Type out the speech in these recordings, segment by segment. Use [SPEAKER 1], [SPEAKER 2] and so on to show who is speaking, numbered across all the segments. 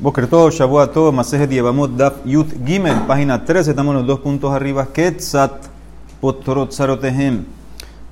[SPEAKER 1] Boker todo, Shabuah todo, Masejet Yevamot Daf Yut Gimel, página 13, estamos en los dos puntos arriba. Ketzat Potrot Sarotehem.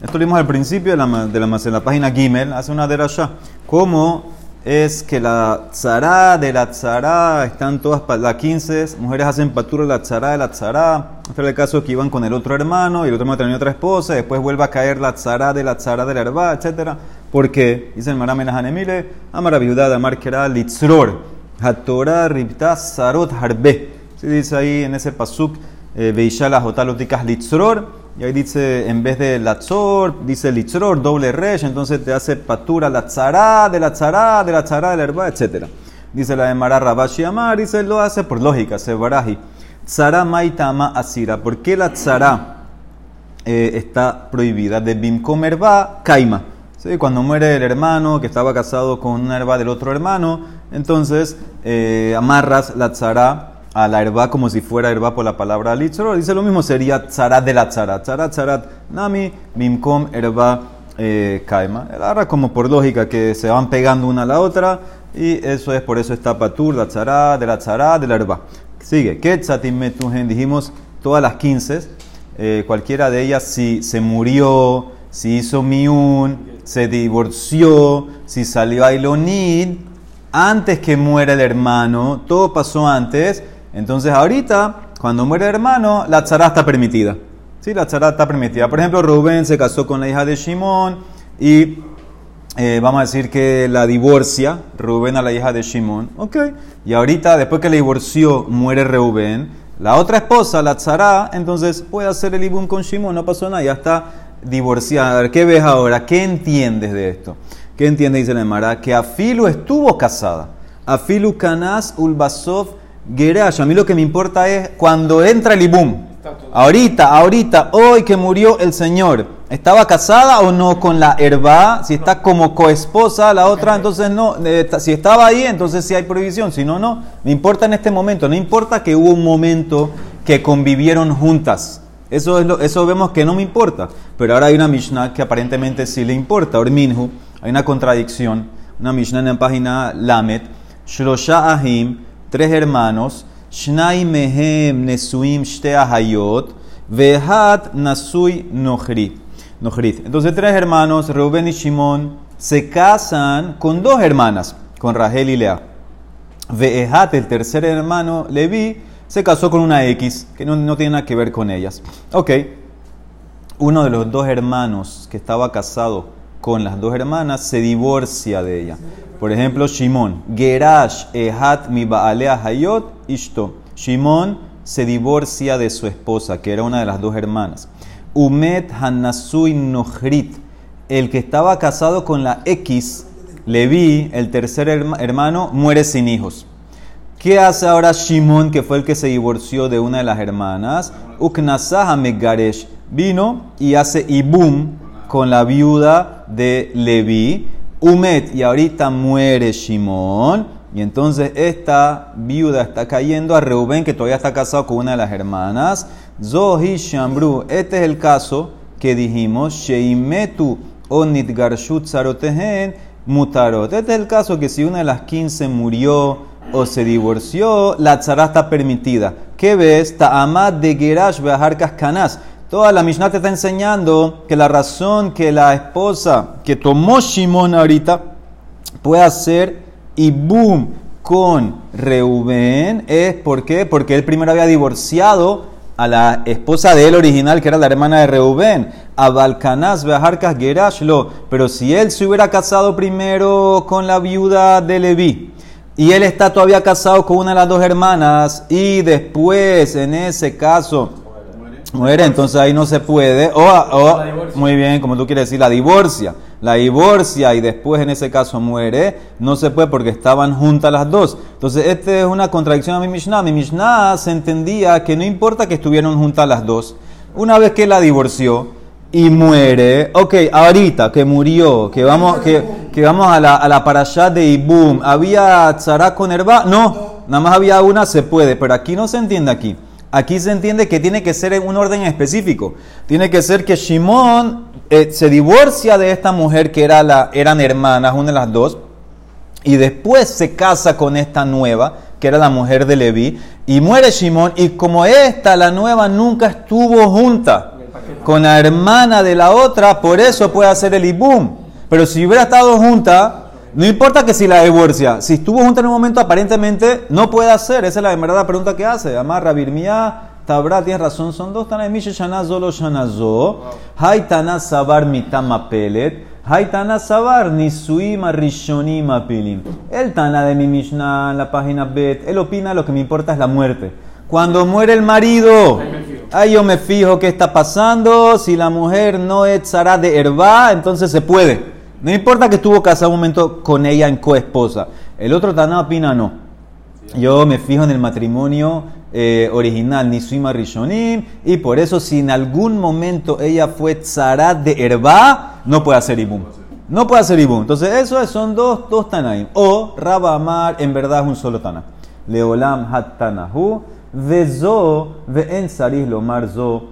[SPEAKER 1] Esto lo vimos al principio de la, de la, la página Gimel, hace una derasha. ¿Cómo es que la tzara de la tzara están todas, las 15 mujeres hacen patura de la tzara de la tzara? Este era el caso que iban con el otro hermano y el otro hermano tenía otra esposa, y después vuelve a caer la tzara de la tzara de la herba, etc. Porque, dice el Maramena Hanemile, Amara Viudad, Amar Kera Litzror. Hatorah ripta sarot harbe. Se dice ahí en ese pasuk, eh, Veishala jotalotikas litzror. Y ahí dice, en vez de latzor, dice litzror, doble resh. Entonces te hace patura la tzara, de la tzara, de la tzara, de la herba, etc. Dice la de Mara Rabashi Amar, dice, lo hace por lógica, se baraji. Tzara maitama asira. ¿Por qué la tzara eh, está prohibida? De bimkom herba, kaima. Cuando muere el hermano que estaba casado con una herba del otro hermano, entonces eh, amarras la tzara a la herba como si fuera herba por la palabra litzor. Dice lo mismo, sería tzara de la tzara. Tzara, tzarat, nami, mimkom, herba, eh. Ahora como por lógica que se van pegando una a la otra y eso es por eso está patur, la tzara, de la tzara, de la herba. Sigue, ketzatim dijimos todas las 15, eh, cualquiera de ellas si se murió, si hizo miun, se divorció, si salió a Ilonid, antes que muera el hermano, todo pasó antes, entonces ahorita, cuando muere el hermano, la tzara está permitida. Sí, la tzara está permitida. Por ejemplo, Rubén se casó con la hija de Shimón y eh, vamos a decir que la divorcia, Rubén a la hija de Shimón. Ok. Y ahorita, después que le divorció, muere Rubén. La otra esposa, la tzara, entonces puede hacer el ibum con Shimón, no pasó nada, ya está divorciada. A ver, ¿qué ves ahora? ¿Qué entiendes de esto? ¿Qué entiende? Dice la que Afilu estuvo casada. Afilu Kanas Ulbasov Gerash. A mí lo que me importa es cuando entra el Ibum. Ahorita, ahorita, hoy que murió el Señor, ¿estaba casada o no con la herba? Si está como coesposa, la otra, entonces no. Eh, si estaba ahí, entonces sí hay prohibición. Si no, no. Me importa en este momento. No importa que hubo un momento que convivieron juntas. Eso, es lo, eso vemos que no me importa. Pero ahora hay una Mishnah que aparentemente sí le importa. Orminhu, hay una contradicción. Una Mishnah en la página Lamet. Shlosha Ahim, tres hermanos. Shnai Mehem Nesuim Shte Ahayot. Vehat Nasui Nohrit. Entonces, tres hermanos, Reuben y Shimon, se casan con dos hermanas, con Rahel y Lea. Vehat, el tercer hermano, Levi, se casó con una X, que no, tiene nada que ver con ellas. Ok, uno de los dos hermanos que estaba casado con las dos hermanas se divorcia de ella. Por ejemplo, Shimon, Gerash ehat mi baalea hayot ishto. Shimon se divorcia de su esposa, que era una de las dos hermanas. Umet hanasui nohrit, el que estaba casado con la X, Levi, el tercer hermano, muere sin hijos. ¿Qué hace ahora Shimon, que fue el que se divorció de una de las hermanas? Uknasaha Megaresh vino y hace ibum con la viuda de Levi. Umet, y ahorita muere Shimon. Y entonces esta viuda está cayendo a Reuben, que todavía está casado con una de las hermanas. Zohi Shambru. Este es el caso que dijimos. Sheimetu onit garshut sarotehen mutarot. Este es el caso que si una de las 15 murió o se divorció, la tzara está permitida. ¿Qué ves? Ta'amad de Gerash Beaharkas Kanas. Toda la Mishnah te está enseñando que la razón que la esposa que tomó Shimon ahorita puede hacer y boom con Reuben es porque él primero había divorciado a la esposa de él original, que era la hermana de Reuben, a Balcanas Beaharkas Gerash lo. Pero si él se hubiera casado primero con la viuda de Leví, y él está todavía casado con una de las dos hermanas y después, en ese caso, muere, entonces ahí no se puede. O, muy bien, como tú quieres decir, la divorcia. La divorcia y después en ese caso muere, no se puede porque estaban juntas las dos. Entonces, esta es una contradicción a mi Mishnah. Mi Mishnah se entendía que no importa que estuvieron juntas las dos. Una vez que la divorció, y muere, ok, ahorita que murió, que vamos, que, que vamos a la, a la parashá de Ibum, ¿había tzara con herba? No, nada más había una, se puede, pero aquí no se entiende aquí. Aquí se entiende que tiene que ser en un orden específico. Tiene que ser que Shimon eh, se divorcia de esta mujer que era la, eran hermanas, una de las dos, y después se casa con esta nueva, que era la mujer de Leví, y muere Shimón, y como esta, la nueva, nunca estuvo junta con la hermana de la otra, por eso puede hacer el ibum. Pero si hubiera estado junta, no importa que si la divorcia, si estuvo junta en un momento, aparentemente no puede hacer. Esa es la verdadera pregunta que hace. Amar Rabirmía, Tabra, tienes razón, son dos. Tana Misha Shanazo lo Shanazo. Haitana Sabar Mitama Pelet. Haitana Sabar Nisuima Rishonima Pilim. El Tana de mi Mishnah en la página Bet, él opina lo que me importa es la muerte. Cuando muere el marido, ahí yo me fijo qué está pasando. Si la mujer no es de Herba, entonces se puede. No importa que estuvo casado un momento con ella en coesposa. El otro Taná opina no. Yo me fijo en el matrimonio eh, original, Nisuma Rishonim, y por eso si en algún momento ella fue tzarat de Herba, no puede hacer ibum. No puede hacer ibum. Entonces, eso son dos, dos Tanaim. O Rabamar, en verdad es un solo Tana. Leolam hat Tanahu, Vezo, Ve en Sarih Lomar Zo.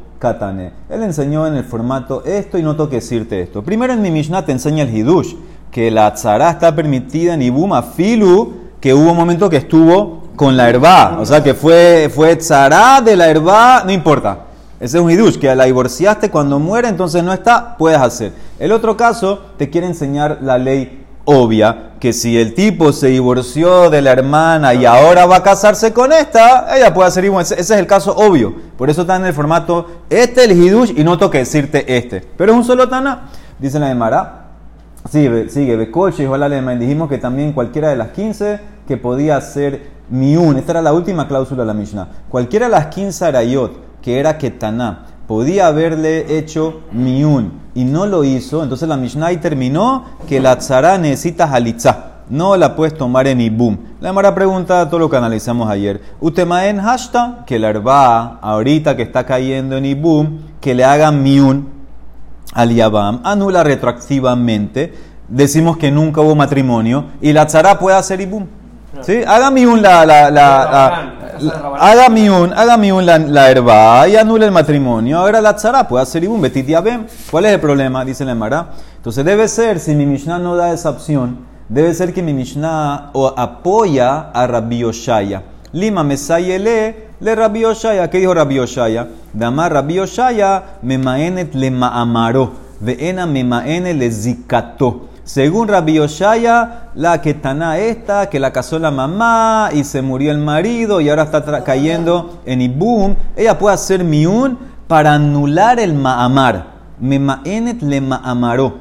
[SPEAKER 1] Él enseñó en el formato esto y no tengo que decirte esto. Primero en mi Mishnah te enseña el Hidush, que la tzara está permitida en Ibuma Filu, que hubo un momento que estuvo con la herba. O sea, que fue, fue tzara de la herba, no importa. Ese es un hidush, que la divorciaste cuando muere, entonces no está, puedes hacer. El otro caso te quiere enseñar la ley obvia que si el tipo se divorció de la hermana y ahora va a casarse con esta, ella puede hacer igual. Ese es el caso obvio. Por eso está en el formato este el hidush y no toque decirte este. Pero es un solo tana, dice la Mara. Sigue, sigue, Becoche y Dijimos que también cualquiera de las 15 que podía ser miun. Esta era la última cláusula de la Mishnah. Cualquiera de las 15 arayot que era ketaná podía haberle hecho miun y no lo hizo, entonces la Mishnah terminó que la tzara necesita halitzah. No la puedes tomar en ibum. La Mara pregunta todo lo que analizamos ayer. Utemaen hashta, que la herba, ahorita que está cayendo en ibum, que le haga miun al yabam, anula retroactivamente. Decimos que nunca hubo matrimonio y la tzara puede hacer ibum. ¿Sí? Haga miun la, la, la haga miun, haga miun la, la herba y anule el matrimonio. Ahora la tzara puede hacer ibum, betit yabem. ¿Cuál es el problema? Dice la Mara. Entonces debe ser, si mi Mishnah no da esa opción, debe ser que mi Mishnah apoya a Rabbi Yoshaya. Lima mesayele le Rabbi Yoshaya. ¿Qué dijo Rabbi Yoshaya? Damar Rabbi Yoshaya me maenet le maamaro. Veena me maene le zikato. Según Rabbi Yoshaya, la ketana esta, que la casó la mamá y se murió el marido y ahora está cayendo en Ibum, ella puede hacer miun para anular el ma'amar. Me ma'enet le ma'amaró,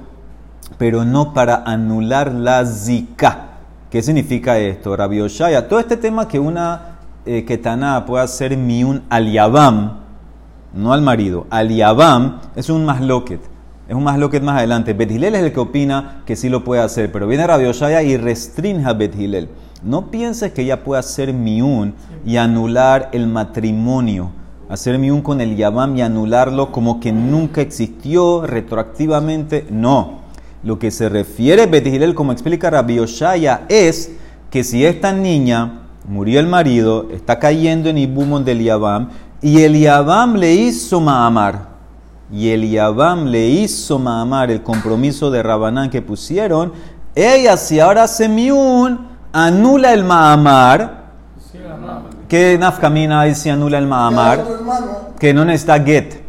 [SPEAKER 1] pero no para anular la zika. ¿Qué significa esto, Rabbi Yoshaya? Todo este tema que una eh, ketana puede hacer miun al yabam, no al marido, al yabam, es un masloquet. Es un más lo que más adelante. Bethilel es el que opina que sí lo puede hacer, pero viene Rabbi Oshaya y restringe a Bethilel. No pienses que ella puede hacer miun y anular el matrimonio. Hacer miun con el yabam y anularlo como que nunca existió retroactivamente. No. Lo que se refiere Bethilel, como explica Rabbi Oshaya, es que si esta niña murió el marido, está cayendo en Ibumon del yabam, y el yabam le hizo ma'amar y el Yabam le hizo mamar el compromiso de Rabanán que pusieron, ella si ahora hace miun, anula el Mahamar. ¿Qué nafkamina hay si anula el Mahamar? Que no necesita get.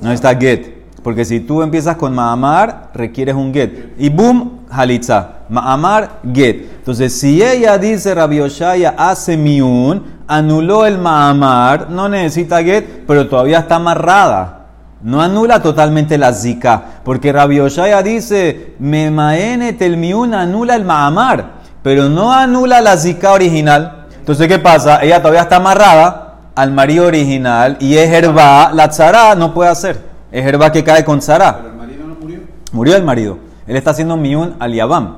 [SPEAKER 1] No necesita get. Porque si tú empiezas con Mahamar, requieres un get. Y boom, halitza. Mahamar, get. Entonces, si ella dice Rabbi Oshaya hace miun, anuló el Mahamar, no necesita get, pero todavía está amarrada. No anula totalmente la zika, porque Rabbi Oshaya dice, me maene telmiun anula el ma'amar, pero no anula la zika original. Entonces, ¿qué pasa? Ella todavía está amarrada al marido original y es herba, la tzara no puede hacer. Es herba que cae con tzara.
[SPEAKER 2] ¿Pero el marido no murió?
[SPEAKER 1] Murió el marido. Él está haciendo miun al yabam.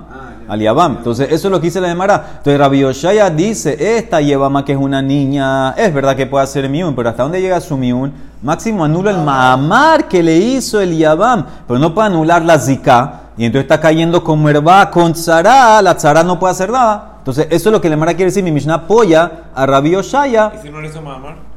[SPEAKER 1] Aliabam. Entonces, eso es lo que dice la Demara. Entonces, Rabbi Oshaya dice, esta Yevama que es una niña, es verdad que puede hacer miun, pero ¿hasta dónde llega su miun? Máximo anula el ma'amar que le hizo el Yabam, pero no puede anular la zika. Y entonces está cayendo como herba con tzara, la tzara no puede hacer nada. Entonces, eso es lo que la Demara quiere decir. Mi Mishnah apoya a Rabbi Oshaya.
[SPEAKER 2] ¿Y si no le hizo ma'amar?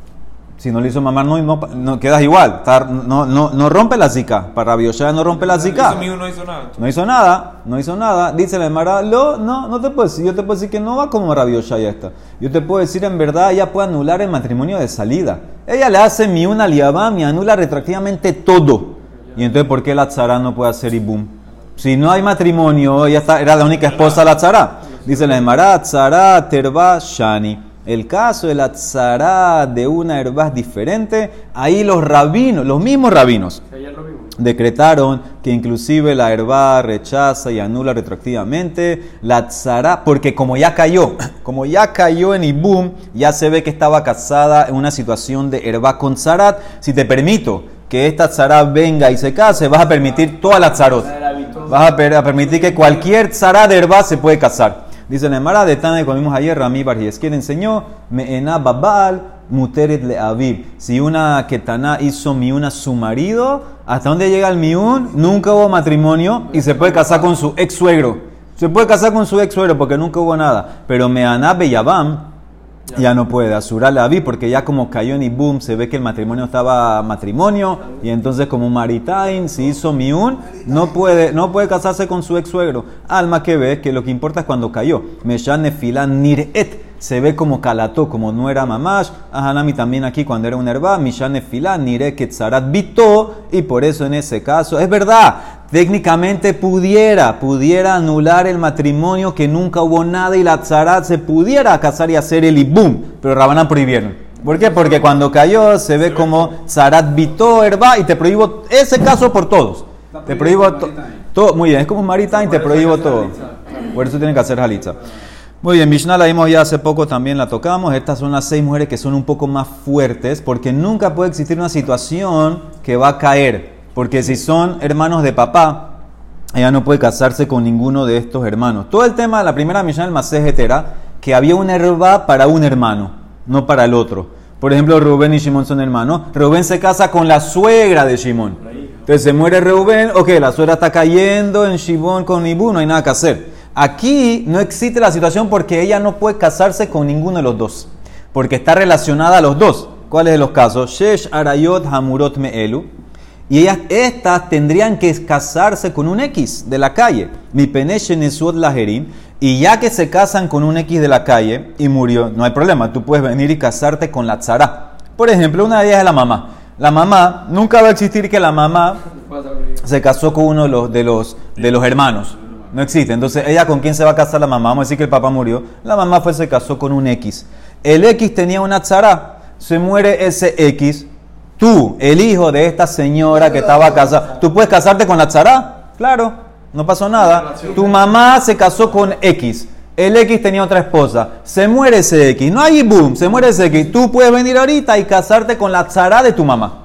[SPEAKER 1] Si no le hizo mamar, no, no, no quedas igual. Está- no, no, no rompe la zika. Para Rabbi no rompe la zika.
[SPEAKER 2] No hizo nada.
[SPEAKER 1] No hizo nada, no hizo nada. Dice la Emara, no, no, te puedo decir. Yo te puedo decir que no va como Rabbi Yoshaya esta. Yo te puedo decir, en verdad, ella puede anular el matrimonio de salida. Ella le hace mi una liabam y anula retroactivamente todo. Y entonces, ¿por qué la tzara no puede hacer ibum? Si no hay matrimonio, ella está, era la única esposa de la tzara. Dice la Emara, tzara terba shani. El caso de la tzara de una herba es diferente. Ahí los rabinos, los mismos rabinos, decretaron que inclusive la herba rechaza y anula retroactivamente la tzara, porque como ya cayó, como ya cayó en Ibum, ya se ve que estaba casada en una situación de herba con tzarat. Si te permito que esta tzara venga y se case, vas a permitir todas las tzarot. Vas a permitir que cualquier tzara de herba se puede casar. Dice la Emara de Tane, como vimos ayer, Rami Barjes, quien enseñó, Me'ena Babal, Muteret le Aviv. Si una ketana hizo miuna a su marido, ¿hasta dónde llega el miun? Nunca hubo matrimonio y se puede casar con su ex suegro. Se puede casar con su ex suegro porque nunca hubo nada. Pero Me'ana Beyabam, ya. No puede asurar la vi porque ya como cayó en Ibum se ve que el matrimonio estaba matrimonio y entonces como Maritain si hizo miun no puede no puede casarse con su ex suegro. Alma que ve que lo que importa es cuando cayó. Meshane filan niret se ve como calató como no era mamash. Ahanami también aquí cuando era un herba Mishane filan nire ketzarat bito y por eso en ese caso es verdad técnicamente pudiera, pudiera anular el matrimonio que nunca hubo nada y la tzarat se pudiera casar y hacer el ibum, pero Rabanán prohibieron. ¿Por qué? Porque cuando cayó se ve como tzarat vitó herba y te prohíbo ese caso por todos. Te prohíbo to- todo. Muy bien, es como un maritime, te prohíbo todo. Por eso tienen que hacer jalitza. Muy bien, Mishnah la vimos ya hace poco, también la tocamos. Estas son las seis mujeres que son un poco más fuertes, porque nunca puede existir una situación que va a caer. Porque si son hermanos de papá, ella no puede casarse con ninguno de estos hermanos. Todo el tema de la primera Mishnah del Masejet era que había una herba para un hermano, no para el otro. Por ejemplo, Rubén y Shimón son hermanos. Rubén se casa con la suegra de Shimón. Entonces se muere Rubén, ok, la suegra está cayendo en Shimón con Ibú, no hay nada que hacer. Aquí no existe la situación porque ella no puede casarse con ninguno de los dos, porque está relacionada a los dos. ¿Cuáles de los casos? Shesh Arayot Hamurot Me'elu. Y ellas, estas tendrían que casarse con un X de la calle. Mi Lajerim. Y ya que se casan con un X de la calle y murió, no hay problema. Tú puedes venir y casarte con la tzara. Por ejemplo, una de ellas es la mamá. La mamá, nunca va a existir que la mamá se casó con uno de los, de los, de los hermanos. No existe. Entonces, ¿ella con quién se va a casar la mamá? Vamos a decir que el papá murió. La mamá fue, se casó con un X. El X tenía una tzara. Se muere ese X. Tú, el hijo de esta señora que estaba casada, ¿tú puedes casarte con la tzara? Claro, no pasó nada. Tu mamá se casó con X. El X tenía otra esposa. Se muere ese X. No hay boom, se muere ese X. Tú puedes venir ahorita y casarte con la tzara de tu mamá.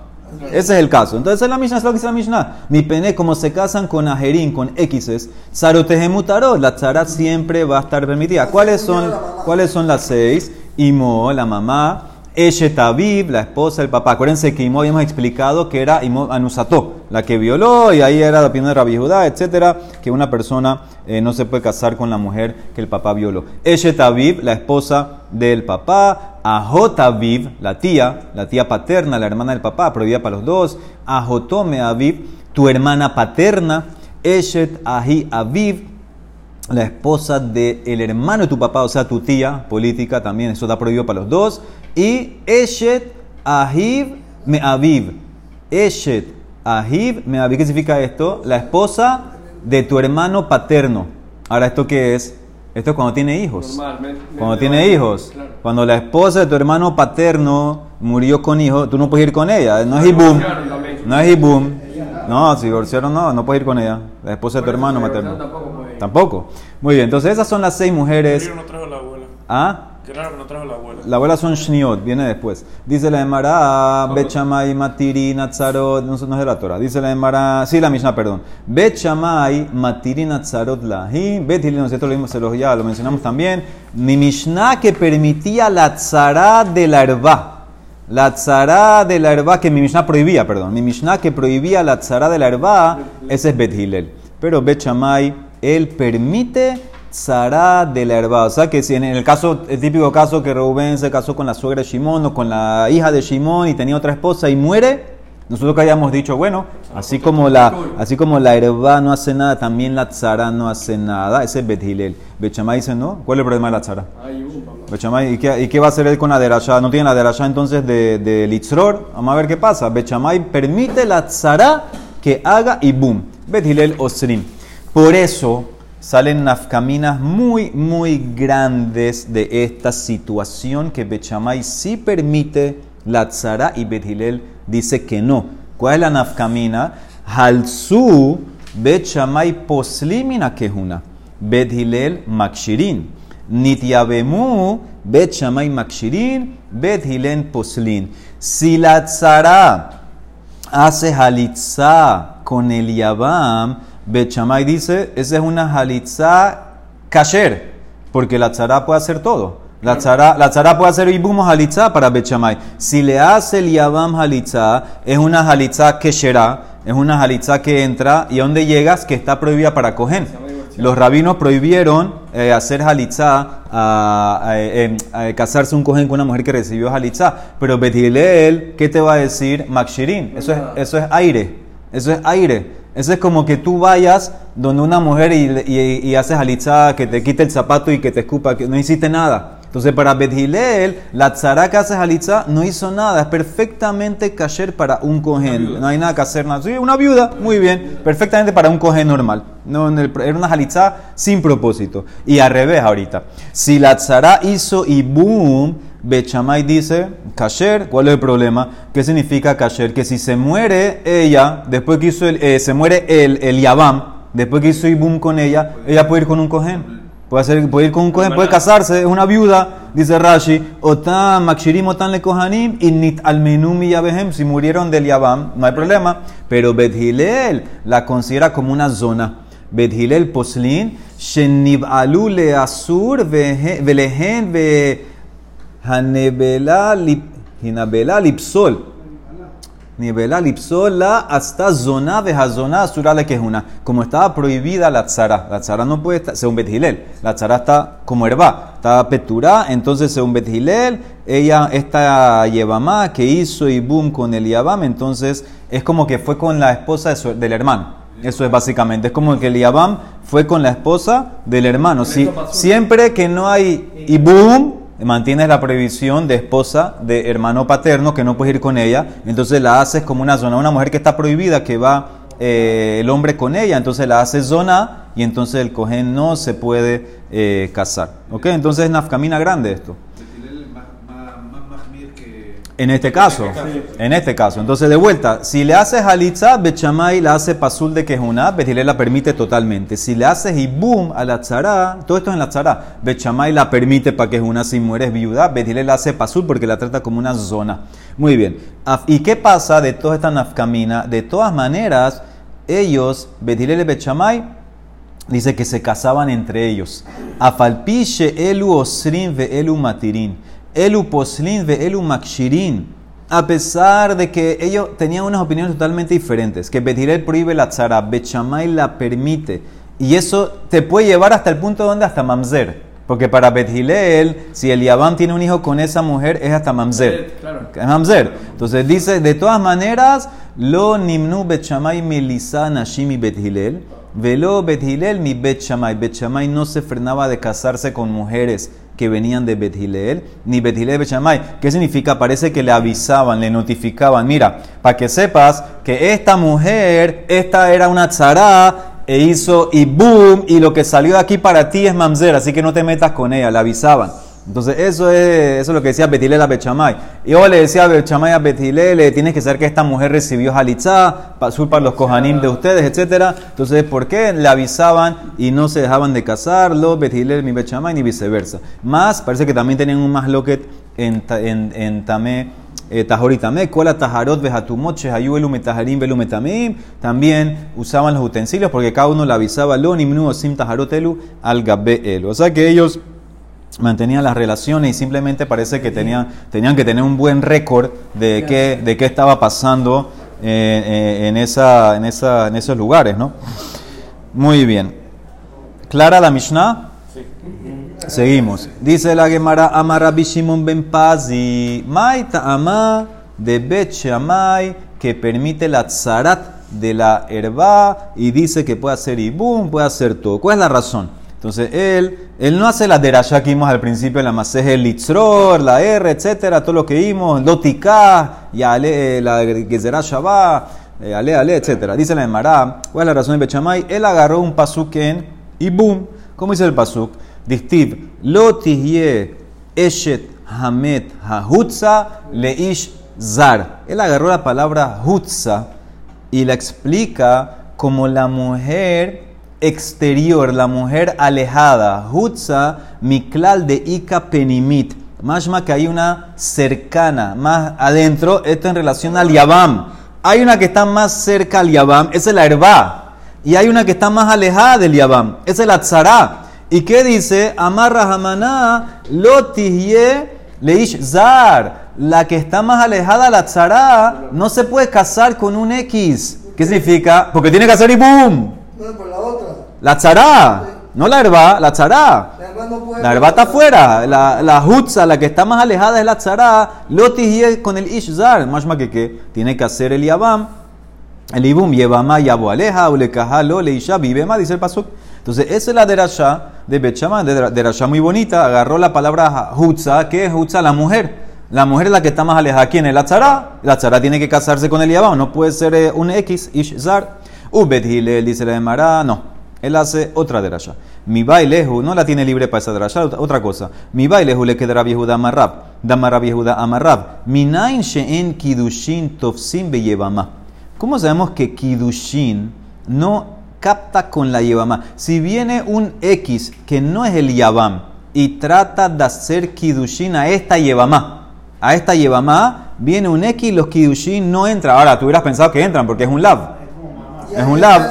[SPEAKER 1] Ese es el caso. Entonces la Mishnah es lo que dice la Mishnah. Mi pene, como se casan con ajerín, con X's, sarotejemutarot, la tzara siempre va a estar permitida. ¿Cuáles son, ¿cuáles son las seis? Imo, la mamá. Eshet Aviv, la esposa del papá. Acuérdense que Imo habíamos explicado que era Imo Anusató, la que violó, y ahí era la opinión de Rabbi Judá, etcétera, que una persona eh, no se puede casar con la mujer que el papá violó. Eshet Aviv, la esposa del papá. Ahot la tía, la tía paterna, la hermana del papá, prohibida para los dos. Ahotome Aviv, tu hermana paterna. Eshet Ahi Aviv, la esposa del hermano de tu papá, o sea, tu tía política también, eso está prohibido para los dos. Y Eshet Ahiv Me Aviv. Eshet Ahiv Me Aviv. ¿Qué significa esto? La esposa de tu hermano paterno. Ahora, ¿esto qué es? Esto es cuando tiene hijos.
[SPEAKER 2] Normalmente.
[SPEAKER 1] Cuando tiene hijos.
[SPEAKER 2] Claro.
[SPEAKER 1] Cuando la esposa de tu hermano paterno murió con hijos, tú no puedes ir con ella. No es Ibum. No es Ibum. No, si divorciaron, no, no puedes ir con ella. La esposa de tu hermano materno.
[SPEAKER 2] Tampoco.
[SPEAKER 1] Muy bien, entonces esas son las seis mujeres.
[SPEAKER 3] No trajo la abuela.
[SPEAKER 1] ¿Ah?
[SPEAKER 3] Que no trajo la abuela.
[SPEAKER 1] La abuela son shniot, viene después. Dice la Emara, Bechamay, Matiri, Natzarot, no, no es de la Torah. Dice la Emara, sí, la Mishnah, perdón. Bechamay, Matiri, Natzarot, Lahi. Bet Hilel, nosotros lo vimos, se los- ya lo mencionamos también. Mi Mishnah que permitía la tzara de la herba. La tzara de la herba que mi Mishnah prohibía, perdón. Mi Mishnah que prohibía la tzara de la herba, ese es Bet Hillel. Pero Bet Shammai, él permite tzara de la herba. O sea que si en el caso, el típico caso que Rubén se casó con la suegra de Shimón o con la hija de Shimón y tenía otra esposa y muere, nosotros que hayamos dicho, bueno, así como la, así como la herba no hace nada, también la tzara no hace nada. Ese es Bethilel. Bechamay dice, no, ¿cuál es el problema de la tzara? Bechamay, ¿y qué, ¿y qué va a hacer él con la derashá? No tiene la derashá entonces de, de Litzror. Vamos a ver qué pasa. Bechamay permite la tzara que haga y boom. Bethilel Osrim. Por eso salen nafkaminas muy, muy grandes de esta situación que Bechamay sí permite la tzara y Bethilel dice que no. ¿Cuál es la nafkamina? Halsu Bechamay poslimina kehuna. Bethilel makshirin. Nityabemu Bechamay makshirin. Bethilen poslin. Si la tzara hace halitza con el yabam, Bechamay dice, esa es una halitza kasher, porque la tzara puede hacer todo. La tzara, la tzara puede hacer ibum halitza para Bechamay. Si le hace el yabam halitza, es una halitza keshera, es una halitza que entra y a donde llegas que está prohibida para cogen. Los rabinos prohibieron eh, hacer halitza, a, a, eh, a casarse un cohen con una mujer que recibió halitza. Pero Betilel, ¿qué te va a decir? Makshirin. Eso es, eso es aire. Eso es aire. Eso es como que tú vayas donde una mujer y, y, y haces halitza, que te quite el zapato y que te escupa, que no hiciste nada. Entonces, para Bethilel, la tzara que hace halitza no hizo nada. Es perfectamente kasher para un cohen. No hay nada que hacer. Nada. Sí, una viuda, muy bien. Perfectamente para un cohen normal. No, en el- era una halitza sin propósito. Y al revés ahorita. Si la tzara hizo y boom, Bechamay dice, kasher, ¿cuál es el problema? ¿Qué significa kasher? Que si se muere ella, después que hizo el, eh, se muere el, el yabam, después que hizo y boom con ella, ella puede ir con un cohen. Puede, hacer, puede ir con un cohen, puede casarse, es una viuda, dice Rashi, otan makshirim otan le kohanim y nit almenum y yabehem, si murieron del yabam, no hay problema, pero Bethilel la considera como una zona. Bethilel poslin, shenib'alu le asur velehen ve hanebela lipsol. Nivela lipsola hasta zona de hazona asura le quejuna. Como estaba prohibida la tzara, la tzara no puede estar, según Bethilel, la tzara está como herba, está peturá, entonces según Bethilel, ella, esta Yevamá que hizo y boom con el Yabam, entonces es como que fue con la esposa de su- del hermano. Eso es básicamente, es como que el Yabam fue con la esposa del hermano. Si, siempre que no hay y boom, mantienes la prohibición de esposa de hermano paterno que no puedes ir con ella, entonces la haces como una zona, una mujer que está prohibida que va eh, el hombre con ella, entonces la haces zona y entonces el cohen no se puede eh, casar. ¿Ok? Entonces es nafkamina grande esto.
[SPEAKER 2] Betilel más, más, más mahmir que...
[SPEAKER 1] En este caso, en este caso. Entonces, de vuelta, si le haces halitza, Bechamay la hace pasul de quejuna, Betilel la permite totalmente. Si le haces ibum a la tzara, todo esto es en la tzara, Bechamay la permite para quejuna si mueres viuda, Betilel la hace pasul porque la trata como una zona. Muy bien. ¿Y qué pasa de toda esta nafkamina? De todas maneras, ellos, Betilel y Bechamay, dice que se casaban entre ellos. Afalpiche elu osrin ve elu matirin. Elu poslin ve elu makshirin. A pesar de que ellos tenían unas opiniones totalmente diferentes, que Betirel prohíbe la tzara, Bechamay la permite. Y eso te puede llevar hasta el punto donde hasta mamzer. Porque para Bethilel, si el Yabam tiene un hijo con esa mujer, es hasta mamzer.
[SPEAKER 2] Claro.
[SPEAKER 1] Es mamzer. Entonces dice, de todas maneras, lo nimnu bet shamay melisa nashimi bet hilel, velo bet hilel mi. Bet shamay no se frenaba de casarse con mujeres que venían de bet hilel, ni bet hilel bet shamay. ¿Qué significa? Parece que le avisaban, le notificaban. Mira, para que sepas que esta mujer, esta era una tzara, e hizo y boom, y lo que salió de aquí para ti es mamzer, así que no te metas con ella, le avisaban. Entonces, eso es, eso es lo que decía Betilel a Bechamay. Y yo le decía a Bechamay a Betilel, tienes que saber que esta mujer recibió halitzá, pasur para los kohanim de ustedes, etc. Entonces, ¿por qué le avisaban y no se dejaban de casarlo, Betilel mi Bechamay, ni viceversa? Más, parece que también tenían un más loquet en, en, en Tamé, eh, Tahor y Tamé, Kola Taharot Behatumot, Shehayu Elu Metaharim Belu Metamim. También usaban los utensilios porque cada uno le avisaba, Lo Nimnu Osim Taharot Elu al Gabe Elu. O sea que ellos mantenían las relaciones y simplemente parece que tenían, tenían que tener un buen récord de qué, de qué estaba pasando eh, eh, en, esa, en, esa, en esos lugares, ¿no? Muy bien. Clara la Mishnah.
[SPEAKER 3] Sí.
[SPEAKER 1] Seguimos. Dice la Gemara Amar Rabbi Shimon ben Pazi, Maita Ama de Bet Shammai, que permite la tzarat de la herba y dice que puede hacer ibum, puede hacer todo. ¿Cuál es la razón? Entonces él, él no hace la derashá que vimos al principio, la maseje litzror, la R, etcétera, todo lo que vimos, lotika, ya ale, la gezerá eh, ale, ale, etcétera. Dice la Gemara, ¿cuál es la razón de Bechamay? Él agarró un pasuk en ibum. ¿Cómo dice el pasuk? Distiv, lo tihye eshet hamet hahutza leish zar. Él agarró la palabra hutza y la explica como la mujer exterior, la mujer alejada. Hutza, miklal de Ika penimit. Mashma que hay una cercana, más adentro, esto en relación al Yabam. Hay una que está más cerca al Yabam, es la herba. Y hay una que está más alejada del Yabam, es la tzara. ¿Y qué dice? Amarra Hamaná, lotihye leish zar. La que está más alejada, la tzara, no se puede casar con un X. ¿Qué significa? Porque tiene que hacer.
[SPEAKER 4] No, por la
[SPEAKER 1] tzara, no la herba, la tzara.
[SPEAKER 4] La herba no puede.
[SPEAKER 1] La herba está afuera. La, la hutza, la que está más alejada es la tzara. Lotihye con el ishzar. Más más que que tiene que hacer el yabam. El ibum yebama yabo aleja, ulekaha lo leisha vivema, dice el pasuk. Entonces, esa es la derasha de Bechama, de derasha muy bonita. Agarró la palabra hutza, que es hutza, la mujer. La mujer es la que está más alejada. ¿Quién es la tzara? La tzara tiene que casarse con el yabam. No puede ser eh, un X, ishzar. Ubet Hilel dice la de Mará, no. Él hace otra derasha. Mi bailehu, no la tiene libre para esa derasha, otra cosa. Mi bailehu le quedará viejuda amarrab. Damarab viejuda amarrab. Minain she'en kidushin tofsim beyevama. ¿Cómo sabemos que kidushin no capta con la yevama? Si viene un X que no es el yabam y trata de hacer kidushin a esta yevama, a esta yevama viene un X y los kidushin no entran. Ahora, tú hubieras pensado que entran porque es un lab. Es un lab.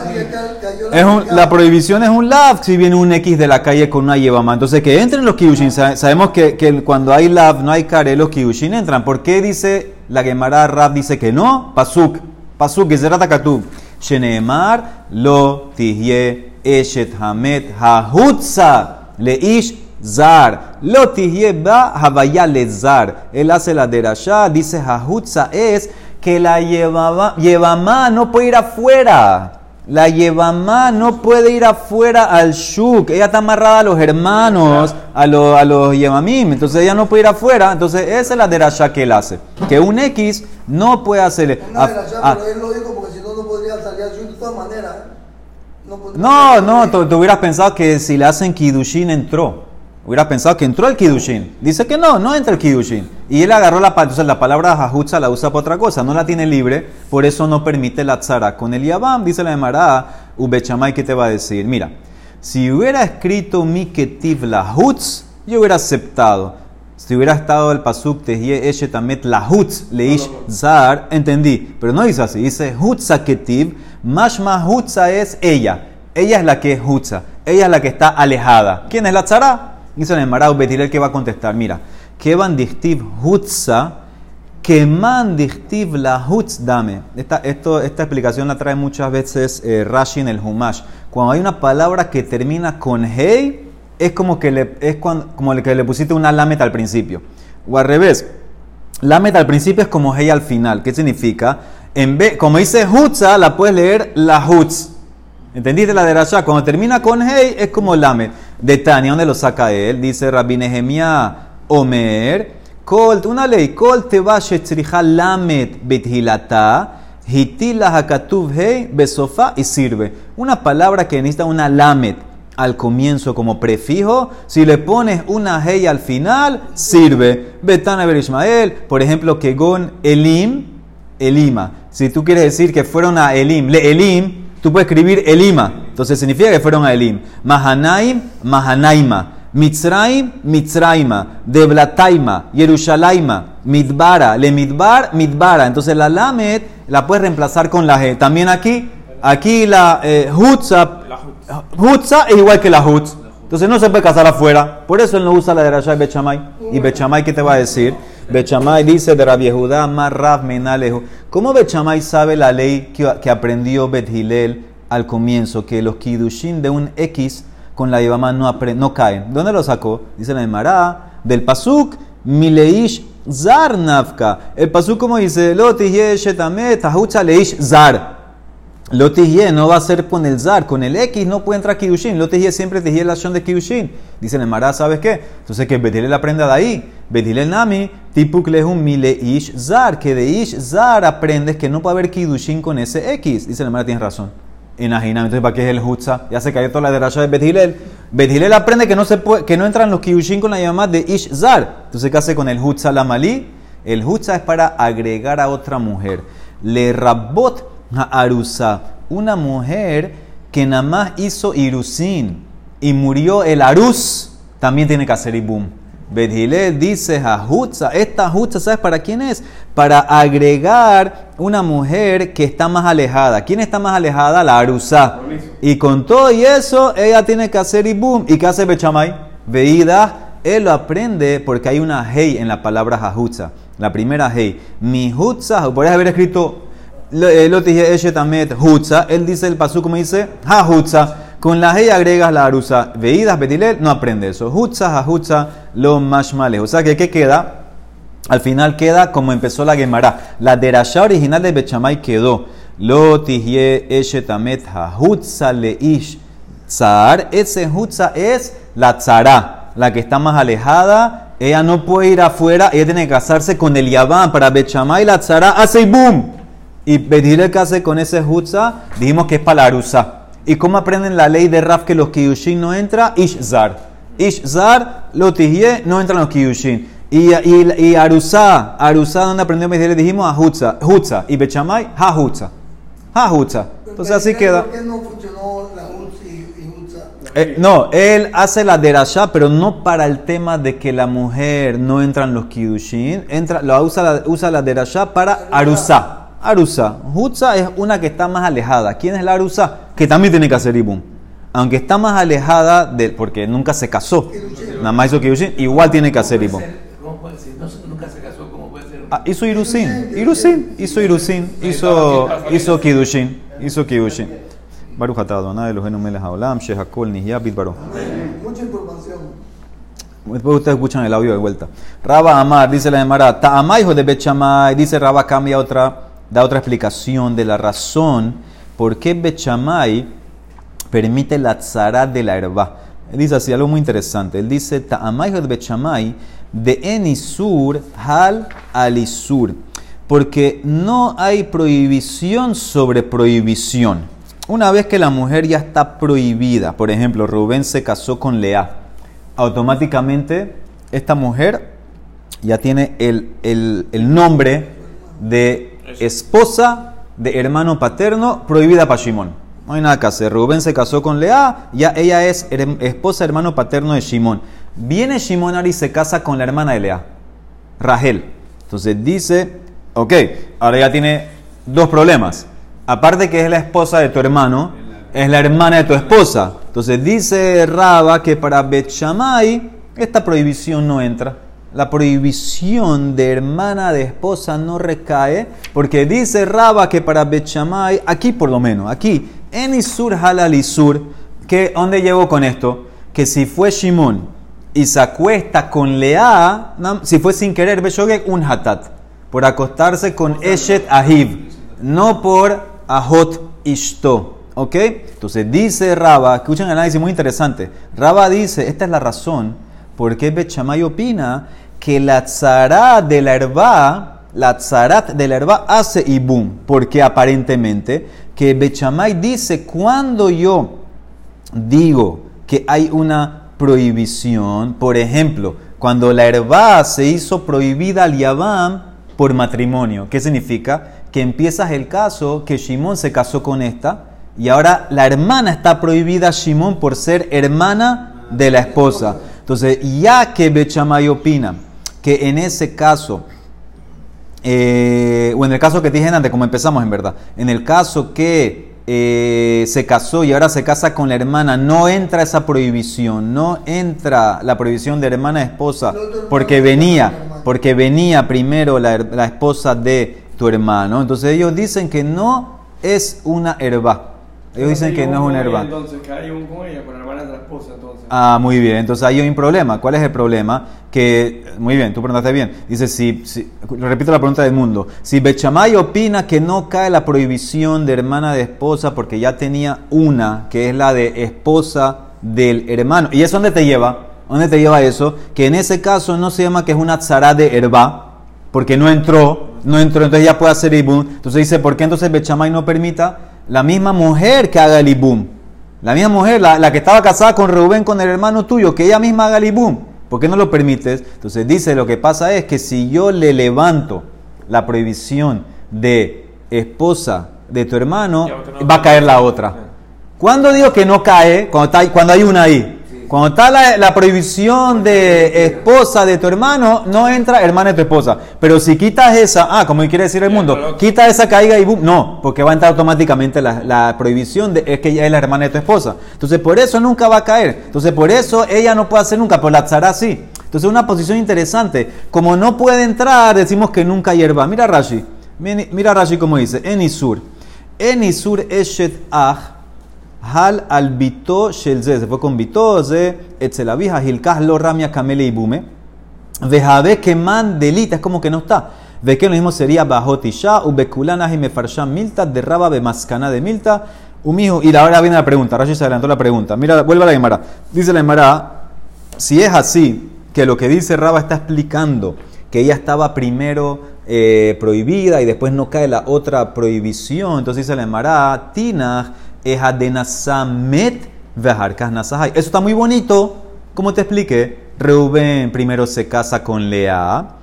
[SPEAKER 1] Es un- la prohibición es un lab si viene un X de la calle con una yevama. Entonces, que entren los kidushin. Sa- Sabemos que, que cuando hay lab, no hay care, los kidushin entran. ¿Por qué dice la Gemara Rab dice que no? Pasuk. Pasuk, Gezerat Katub. Sheneemar lo tihye eshet hamet hahutza leish zar. Lo tihye ba havaya lezar. Él hace la derashá, dice hahutza es que la yevama, yevamá no puede ir afuera. La Yevamá no puede ir afuera al Shuk. Ella está amarrada a los hermanos, a los, a los Yevamim. Entonces ella no puede ir afuera. Entonces esa es la derasha que él hace. Que un X no puede hacer.
[SPEAKER 4] Una
[SPEAKER 1] ah,
[SPEAKER 4] pero él lo dijo porque si no, no podría salir al de todas maneras. No,
[SPEAKER 1] No, no, tú, tú hubieras pensado que si le hacen Kidushin entró. Hubieras pensado que entró el Kidushin. Dice que no, no entra el Kidushin. Y él agarró la palabra, entonces la palabra Jajutza la usa para otra cosa, no la tiene libre, por eso no permite la tzara. Con el Yabam, dice la Emara, Ubechamay, ¿qué te va a decir? Mira, si hubiera escrito mi ketiv la hutz, yo hubiera aceptado. Si hubiera estado el pasuk tehye eshetamet la hutz leish zar, entendí. Pero no dice así, dice hutza ketiv, mashma hutza es ella. Ella es la que es hutza. Ella es la que está alejada. ¿Quién es la tzara? Dice el Emara Betirel que va a contestar. Mira, que van dictiv hutza, que man dictiv la hutz dame. Esta, esto, esta explicación la trae muchas veces eh, Rashi en el Humash. Cuando hay una palabra que termina con hey, es como que le, es cuando, como el que le pusiste una lamet al principio. O al revés, lamet al principio es como hey al final. ¿Qué significa? En vez, como dice hutza, la puedes leer la hutz. ¿Entendiste la de Rasha? Cuando termina con hey, es como lamet. De Tania, ¿dónde lo saca él? Dice Rabbi Nehemia Omer. Kol, una ley. Kol te va lamet bethilata. Hitila hakatuv hey besofa y sirve. Una palabra que necesita una lamet al comienzo como prefijo. Si le pones una hey al final, sirve. Betana Ber Ismael, por ejemplo, Kegon Elim, Elima. Si tú quieres decir que fueron a Elim, le Elim, tú puedes escribir Elima. Entonces significa que fueron a Elim. Mahanaim, Mahanaima. Mitzraim, Mitzraima. Deblataima, Jerushalaima. Midbara, le Midbar, Midbara. Entonces la Lamed la puedes reemplazar con la G. También aquí, aquí la eh, Hutza, es igual que la Hutz. Entonces no se puede casar afuera. Por eso él no usa la de Rashai Bechamay. ¿Y Bechamay qué te va a decir? Bechamay dice de Rabbi Judá, Marrab Menalejo. ¿Cómo Bechamay sabe la ley que, que aprendió Bet al comienzo? Que los Kidushin de un X, con la Yevamá no, no caen. ¿Dónde lo sacó? Dice la Emara del Pasuk, Mileish Zar Nafka. El Pasuk, como dice, Lo tihye shetame tahutza leish zar. Lo tihye no va a ser con el zar, con el X no puede entrar Kiddushin. Lo tihye siempre tihye la acción de Kiddushin. Dice el Emara, ¿sabes qué? Entonces que Betilel aprenda de ahí. Betilel Nami, tipuk lehum mile ish zar. Que de ish zar aprendes que no puede haber Kiddushin con ese X. Dice el Emara, tienes razón. En Ajinam, entonces ¿para qué es el Hutza? Ya se cayó toda la derasha de Betilel. Betilel aprende que no, se puede, que no entran los Kiddushin con la llamada de ish zar. Entonces, ¿qué hace con el Hutza la malí? El Hutza es para agregar a otra mujer. Le rabot Arusa, una mujer que nada más hizo irusin y murió el arus, también tiene que hacer ibum. Bedhilel dice a esta Hutza, ¿sabes para quién es? Para agregar una mujer que está más alejada. ¿Quién está más alejada? La Arusa. Y con todo y eso, ella tiene que hacer ibum. ¿Y qué hace Bechamay? Veida, él lo aprende porque hay una hey en la palabra Hahutza. La primera hey. Mi Hutza, podrías haber escrito lo Eshe Tamet Hutza, él dice el pasú como dice Ha Hutza, con la hey agregas la arusa, veidas betilel, no aprende eso. Hutza, ha Hutza, lo mashmale. O sea que, ¿qué queda? Al final queda como empezó la Gemara. La derashá original de Bechamay quedó. Lo tihye Eshe Tamet Hutza leish Tzar. Ese Hutza es la tzara, la que está más alejada. Ella no puede ir afuera, ella tiene que casarse con el Yaván para Bechamay. La tzara hace boom. Y Bedile que hace con ese Hutza, dijimos que es para la Arusa. ¿Y cómo aprenden la ley de Raf que los Kiyushin no entra? Ishzar. Ishzar, lo tihye, no entran los Kiyushin. Y, y, y Arusa, Arusa, ¿dónde aprendió Bedile? Dijimos a Hutza. Hutza. Y Bechamay, ha Hutza. Ha Hutza. Entonces así queda.
[SPEAKER 4] ¿Por qué no funcionó la?
[SPEAKER 1] Eh, no, él hace la derashá, pero no para el tema de que la mujer no entra en los Kidushin. Entra, lo usa la, usa la derashá para Arusa. Arusa. Hutza es una que está más alejada. ¿Quién es la Arusa? Que también tiene que hacer Ibum. Aunque está más alejada, de, porque nunca se casó. Nada más hizo Kidushin, igual tiene que hacer Ibum. Ah, hizo Irusin. Irusin. Hizo Irusin. Hizo, hizo Kidushin. Hizo Kidushin. Baruch Adonai Eloheinu melech haolam, shehakol nihyah bidbaro.
[SPEAKER 4] Mucha información.
[SPEAKER 1] Después ustedes escuchan el audio de vuelta. Raba Amar, dice la Emara, Ta'amá hijo de Bechamay, dice Raba cambia otra, da otra explicación de la razón por qué Bechamay permite la tzara de la herba. Él dice así, algo muy interesante. Él dice, de Bechamay, de Enisur hal alisur. Porque no hay prohibición sobre prohibición. Una vez que la mujer ya está prohibida, por ejemplo, Rubén se casó con Lea, automáticamente esta mujer ya tiene el, el- el nombre de esposa de hermano paterno prohibida para Shimón. No hay nada que hacer. Rubén se casó con Lea, ya ella es esposa hermano paterno de Shimón. Viene Shimón y se casa con la hermana de Lea, Rahel. Entonces dice, ok, ahora ya tiene dos problemas. Aparte que es la esposa de tu hermano, es la hermana de tu esposa. Entonces dice Raba que para Bet esta prohibición no entra. La prohibición de hermana de esposa no recae porque dice Raba que para Bet Shammai, aquí por lo menos, aquí, en Isur Halal Isur, que ¿dónde llevo con esto? Que si fue Shimón y se acuesta con Lea, si fue sin querer, Beshogek, un hatat, por acostarse con Eshet Ahiv, no por Ahot Ishto. ¿Ok? Entonces dice Raba, escuchen el análisis muy interesante. Raba dice, esta es la razón por qué Bechamay opina que la tzara de la herba, la tzarat de la herba hace ibum, porque aparentemente que Bechamay dice, cuando yo digo que hay una prohibición, por ejemplo, cuando la herba se hizo prohibida al Yabam por matrimonio, ¿qué significa? Que empiezas el caso que Shimón se casó con esta y ahora la hermana está prohibida a Shimón por ser hermana de la esposa. Entonces, ya que Bechamay opina que en ese caso eh, o en el caso que te dije antes, como empezamos en verdad, en el caso que eh, se casó y ahora se casa con la hermana, no entra esa prohibición, no entra la prohibición de hermana esposa, porque venía, porque venía primero la, la esposa de tu hermano. Entonces ellos dicen que no es una herba, Ellos dicen que no es una.
[SPEAKER 3] Entonces, que hay un con ella, con la hermana de la esposa, entonces.
[SPEAKER 1] Ah, muy bien. Entonces ahí hay un problema. ¿Cuál es el problema? Que, muy bien, tú preguntaste bien. Dice, si, si repito la pregunta del mundo. Si Bechamay opina que no cae la prohibición de hermana de esposa porque ya tenía una, que es la de esposa del hermano. ¿Y eso dónde te lleva? ¿Dónde te lleva eso? Que en ese caso no se llama que es una tzara de herba, porque no entró, no entró, entonces ya puede hacer ibum. Entonces dice, ¿por qué entonces Bechamay no permita la misma mujer que haga el ibum? La misma mujer, la, la que estaba casada con Rubén, con el hermano tuyo, que ella misma haga el ibum. ¿Por qué no lo permites? Entonces dice, lo que pasa es que si yo le levanto la prohibición de esposa de tu hermano,
[SPEAKER 3] no-
[SPEAKER 1] va a caer la otra. ¿Cuándo digo que no cae? Cuando, está, cuando hay una ahí. Cuando está la, la prohibición de esposa de tu hermano, no entra hermana de tu esposa. Pero si quitas esa, ah, como quiere decir el mundo, quita esa caiga y boom, no, porque va a entrar automáticamente la, la prohibición de es que ella es la hermana de tu esposa. Entonces, por eso nunca va a caer. Entonces, por eso ella no puede hacer nunca, pero la tzara sí. Entonces, una posición interesante. Como no puede entrar, decimos que nunca hierba. Mira Rashi, mira Rashi como dice, en Isur. En Isur eshet ah, hal al bito shel ze. Se fue con bito ze, etzel abija, hilkah lo ramia kamele ibume. Vejabe que man delita, es como que no está. Ve que lo mismo sería bajot isha, ubekulana y mefarshan milta, derraba bemaskana de milta, umijo. Y ahora viene la pregunta, Rashi se adelantó la pregunta. Mira, vuelve a la Gemara. Dice la Gemara, si es así, que lo que dice Raba está explicando que ella estaba primero eh, prohibida y después no cae la otra prohibición, entonces dice la Gemara, Tinach es adenasamet vejarkas nasahai. Eso está muy bonito, como te expliqué. Reuben primero se casa con Lea.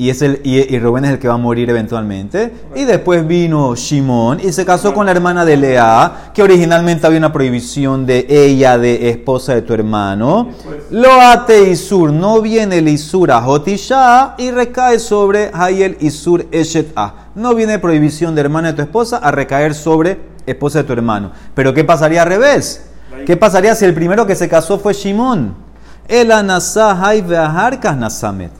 [SPEAKER 1] Y, es el, y, y Rubén es el que va a morir eventualmente. Y después vino Shimón y se casó con la hermana de Lea, que originalmente había una prohibición de ella, de esposa de tu hermano. Lo ate Isur, no viene el Isur a Jotisha y recae sobre Hayel Isur Eshet A. No viene prohibición de hermana de tu esposa a recaer sobre esposa de tu hermano. Pero ¿qué pasaría al revés? ¿Qué pasaría si el primero que se casó fue Shimón? El anasá hay veajarkas nasamet.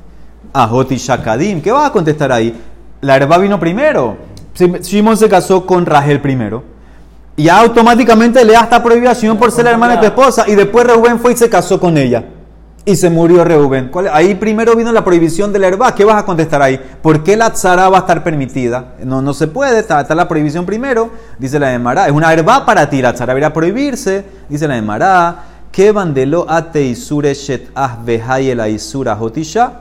[SPEAKER 1] Ajoti Shakadim. ¿Qué vas a contestar ahí? La herba vino primero. Shimón se casó con Rachel primero. Y automáticamente le da esta prohibición por ser la hermana de tu esposa. Y después Reuben fue y se casó con ella. Y se murió Reuben. ¿Cuál- Ahí primero vino la prohibición de la herba. ¿Qué vas a contestar ahí? ¿Por qué la tzara va a estar permitida? No, no se puede. Está, la prohibición primero. Dice la Emara. Es una herba para ti. La tzara debería prohibirse. Dice la. Que bandelo ate isure ah el isura hotisha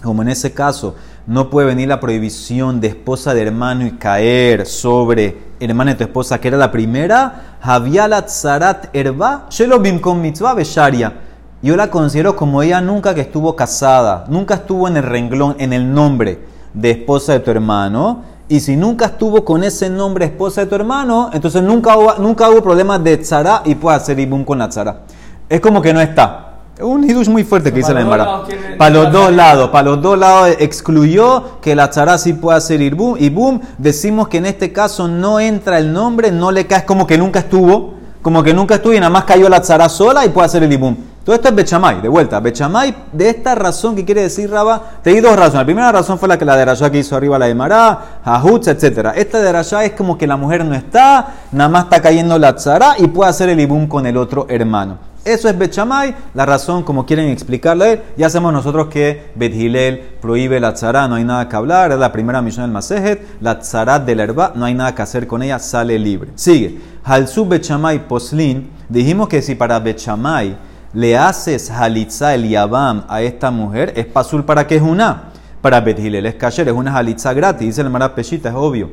[SPEAKER 1] como en ese caso no puede venir la prohibición de esposa de hermano y caer sobre hermana de tu esposa, que era la primera, Javialat Zarat Erba, Shelo Bimkom Mitzvah Besharia. Yo la considero como ella nunca que estuvo casada, nunca estuvo en el renglón, en el nombre de esposa de tu hermano. Y si nunca estuvo con ese nombre esposa de tu hermano, entonces nunca hubo, nunca hubo problemas de tzara y puede hacer ibum con la tzara. Es como que no está. Es un hidush muy fuerte que dice la Emara. Para los dos lados, para los dos lados excluyó que la tzara sí puede hacer ibum. Y boom, decimos que en este caso no entra el nombre, no le cae, es como que nunca estuvo, como que nunca estuvo y nada más cayó la tzara sola y puede hacer el ibum. Todo esto es Bechamay, de vuelta. Bechamay, de esta razón que quiere decir Raba, te di dos razones. La primera razón fue la que la de Rashá que hizo arriba la de Mará, Hajutz, etc. Esta de Rashá es como que la mujer no está, nada más está cayendo la tzara y puede hacer el ibum con el otro hermano. Eso es Bechamay, la razón como quieren explicarle. Ya sabemos nosotros que Bet Hillel prohíbe la tzara, no hay nada que hablar, es la primera misión del Masejet. La tzara de la herba, no hay nada que hacer con ella, sale libre. Sigue. Halsu Bechamay Poslin, dijimos que si para Bechamay le haces halitza el yabam a esta mujer, es pasul para que es una. Para Bet Hillel es kasher, es una halitza gratis, dice el Mara Peshita, es obvio.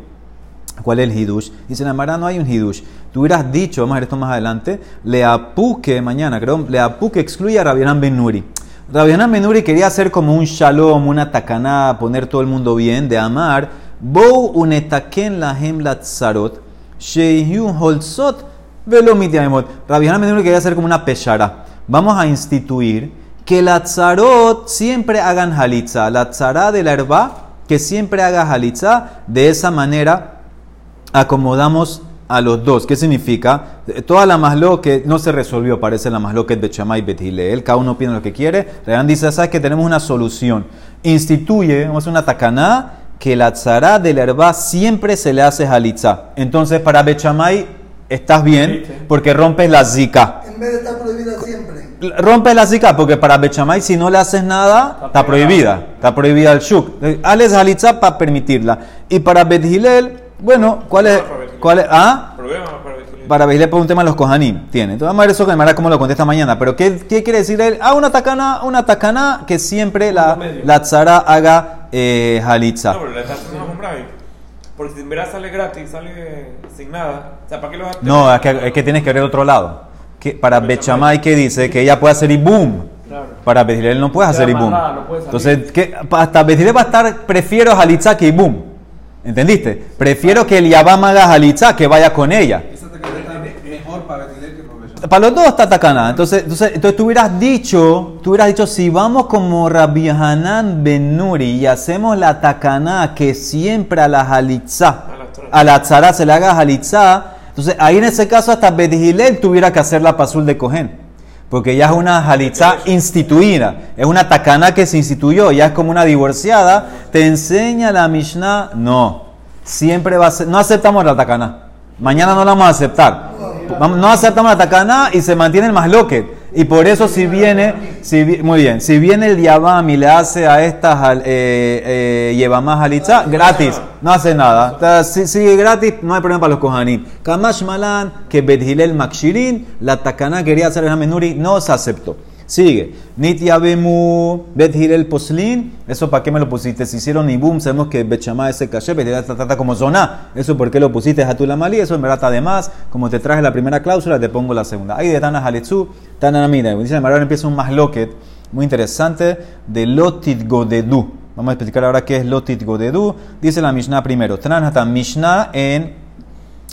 [SPEAKER 1] ¿Cuál es el hidush? Dice la Mara, no hay un hidush. Tú hubieras dicho, vamos a ver esto más adelante, le apuque mañana, creo, le apuque excluye a Rabianán Ben Nuri. Rabianán Ben Nuri quería hacer como un shalom, una tacaná, poner todo el mundo bien, de amar. Bou unetaken lahem latzarot, sheyun holzot velo mitiamot. Ben Nuri quería hacer como una peshara. Vamos a instituir que la tzarot siempre hagan halitza. La tzara de la herba, que siempre haga halitza. De esa manera acomodamos a los dos. ¿Qué significa? Toda la maslo que no se resolvió, parece la maslo que es Bechamay y Betileel. Cada uno pide lo que quiere. Rehan dice, ¿sabes que tenemos una solución? Instituye, vamos a hacer una tacaná, que la tzara de la herba siempre se le hace halitza. Entonces, para Bechamay estás bien porque rompes la zika.
[SPEAKER 4] En vez de estar prohibida
[SPEAKER 1] Rompes la zika porque para Bechamay si no le haces nada, está prohibida. Está prohibida el shuk. Ales halitza para permitirla. Y para Bethilel, bueno, ¿cuál es? ¿Cuál es? ¿Ah?
[SPEAKER 5] Problema para
[SPEAKER 1] Bethilel por un tema de los Kohanim. Tiene. Entonces vamos a ver eso que Mara cómo lo contesta mañana. Pero ¿qué, qué quiere decir él? Ah, una tacana, una tacana que siempre la, la tzara haga eh, halitza.
[SPEAKER 5] No, pero le estás haciendo un bravi. Porque si en verdad sale gratis, sale sin nada. O sea, ¿para qué lo vas a
[SPEAKER 1] No, es que, es que tienes que ver otro lado. Que para Bechamay que dice que ella puede hacer ibum.
[SPEAKER 3] Claro.
[SPEAKER 1] Para Bethilel no puedes hacer ibum.
[SPEAKER 3] no.
[SPEAKER 1] Entonces, ¿qué? hasta Bethilel va a estar, prefiero halitza que ibum. ¿Entendiste? Prefiero que el Yabam haga halitza que vaya con ella.
[SPEAKER 2] Mejor para Betilel que para Bechama.
[SPEAKER 1] Para los dos está tacana. Entonces, entonces, entonces tú hubieras dicho, tú hubieras dicho, si vamos como Rabbi Hanan Ben Nuri y hacemos la tacana que siempre a la halitza,
[SPEAKER 5] A la tzara.
[SPEAKER 1] a la tzara se le haga halitza, entonces ahí en ese caso hasta Bedhilel tuviera que hacer la pasul de Cohen. Porque ya es una halitza instituida, es una tacana que se instituyó, ya es como una divorciada. Te enseña la Mishnah, no, siempre va a ser, no aceptamos la tacana. Mañana no la vamos a aceptar. No aceptamos la tacana y se mantiene el masloquet. Y por eso si viene, si, muy bien, si viene el Yabam y le hace a estas eh, eh, gratis, no hace nada. Si gratis, no hay problema para los Kohanim. Kamash Malan, que Bethilel Makshirin, la tacana quería hacer el Menuri, no se aceptó. Sigue. Nitya Bemu, Bet Hirel Poslin. Eso para qué me lo pusiste? Si hicieron Ibum, sabemos que Bechama ese caché, Bet Hirel trata como zona. Eso por qué lo pusiste a tu Mali. Eso en verdad está de más. Como te traje la primera cláusula, te pongo la segunda. Ahí de Tana Haletsu, Tana Namida. Dice el Marar empieza un masloquet muy interesante de Lotit Godedu. Vamos a explicar ahora qué es Lotit Godedu. Dice la Mishnah primero. Tranhata Mishnah en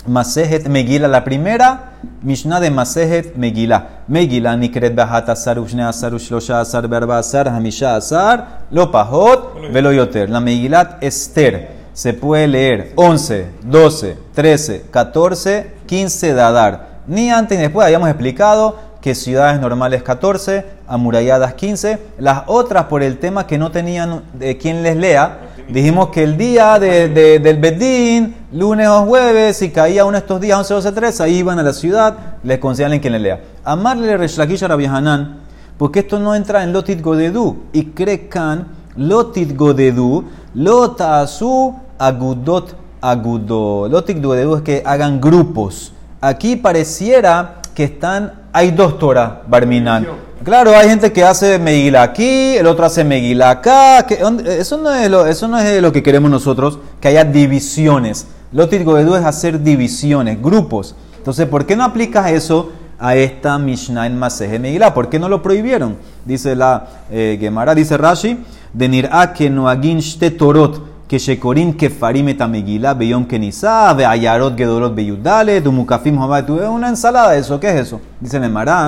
[SPEAKER 1] Masejet Megila, la primera Mishnah de Masejet Megila. Megila nikret bahat asar ushne asar ushlosha asar berba asar hamisha asar lo pahot velo yoter. La Megilat Esther se puede leer 11, 12, 13, 14, 15 de Adar. Ni antes ni después habíamos explicado que ciudades normales 14, amuralladas 15, las otras por el tema que no tenían de quien les lea, dijimos que el día de- de- del Bedín, lunes o jueves, si caía uno de estos días, 11, 12, 13, ahí iban a la ciudad, les concedían quien les lea. Amarle Reshlakish a Rabbi Hanan, porque esto no entra en Lotit Godedu, y crecan Lotit Godedu, Lotasu Agudot Agudo. Lotit Godedu es que hagan grupos. Aquí pareciera que están, hay dos Torah, Barminan. Claro, hay gente que hace Megila aquí, el otro hace Megila acá. que- ¿dónde? eso, no es lo, eso no es lo que queremos nosotros, que haya divisiones. Lotit Godedu es hacer divisiones, grupos. Entonces, ¿por qué no aplicas eso a esta Mishnah en Maseje Megillah? ¿Por qué no lo prohibieron? Dice la eh, Gemara, dice Rashi, de Nir'a que noagin torot. Que shekorim kefarim et amegila beyom kenisa ve ayarot gedolot beyudale tu mukafim homad tu es una ensalada eso qué es eso dice el Emara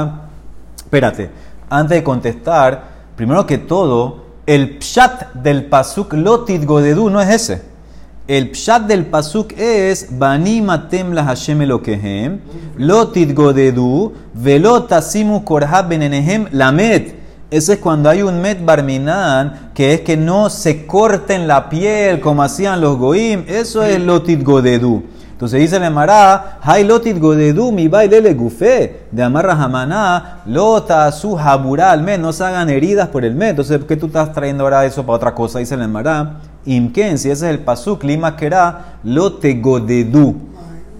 [SPEAKER 1] espérate antes de contestar primero que todo el pshat del pasuk lotit godedu no es ese. El pshat del pasuk es bani matem la Hashem elokehem lotit godedu velot asimu korhab benenehem lamet ese es cuando hay un met barminan, que es que no se corten la piel como hacían los goim. Eso es lotit godedu. Entonces dice el Emara, hay lotit godedu mi baile gufe, de amarra jamaná, lota su jabura al met, no se hagan heridas por el met. Entonces, ¿por qué tú estás trayendo ahora eso para otra cosa? Dice el Emara, imken, si ese es el pasuk, lima kera, lote godedu.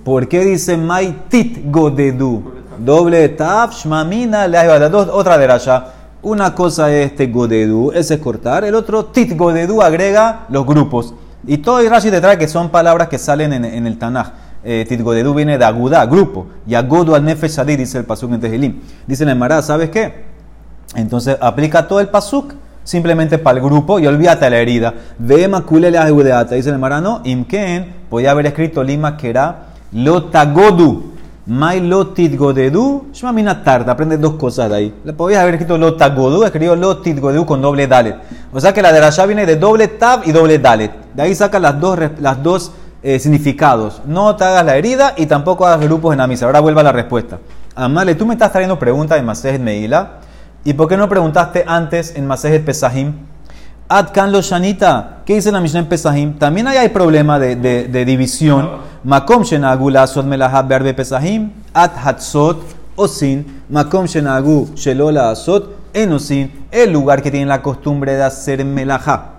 [SPEAKER 1] ¿Por qué dice mai tit godedu? Doble taf, shmamina, la dos, otra de allá. Una cosa es este godedu, ese es cortar. El otro tit godedu agrega los grupos. Y todo el Rashi te trae que son palabras que salen en, el Tanaj. Eh, tit godedu viene de agudá, grupo. Y agodo al nefesh dice el pasuk en Tehilim. Dice el Mará, ¿sabes qué? Entonces aplica todo el pasuk simplemente para el grupo y olvídate la herida. Ve makulele ahudeata. Dice el Marano, imken, podía haber escrito lima que era lotagodu. Mai lotit godedu, shmamina tarta. Aprende dos cosas de ahí. Podías haber escrito lotagodu, escribió lotit godedu con doble dalet. O sea que la de Rasha viene de doble tab y doble dalet. De ahí saca las dos, las dos eh, significados. No te hagas la herida y tampoco hagas grupos en la misa. Ahora vuelva la respuesta. Amale, tú me estás trayendo preguntas de Masejet Meila. ¿Y por qué no preguntaste antes en Masejet Pesahim? Adkan lo Shanita. ¿Qué dice la Mishnah en Pesahim? También ahí hay problema de, de, de división. Makom Shenagu Lazot Melahab Berbe Pesahim. Ad Hatzot Osin. Makom Shenagu Shelola Azot Enosin. El lugar que tiene la costumbre de hacer melajá.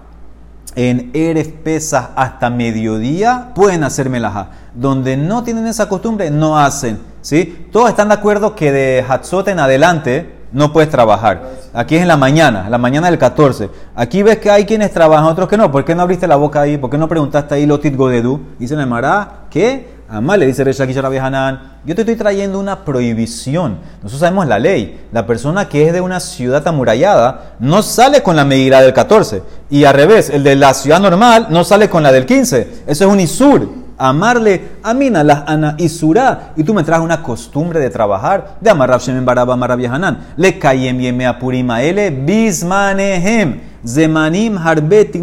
[SPEAKER 1] En Eres Pesas hasta mediodía pueden hacer melajá. Donde no tienen esa costumbre, no hacen. ¿sí? Todos están de acuerdo que de Hatzot en adelante no puedes trabajar. Aquí es en la mañana, la mañana del 14. Aquí ves que hay quienes trabajan, otros que no. ¿Por qué no abriste la boca ahí? ¿Por qué no preguntaste ahí Lotit Godedu? Dice el Mará, ¿qué? Amá le dice Reshaki Hanan, yo te estoy trayendo una prohibición. Nosotros sabemos la ley. La persona que es de una ciudad amurallada no sale con la medida del 14. Y al revés, el de la ciudad normal no sale con la del 15. Eso es un isur. Amarle, amina, las ana isura. Y tú me traes una costumbre de trabajar. De amar Shemen Baraba, amar Hanan. Le kayem yeme apurimaele bismanehem. Zemanim harbet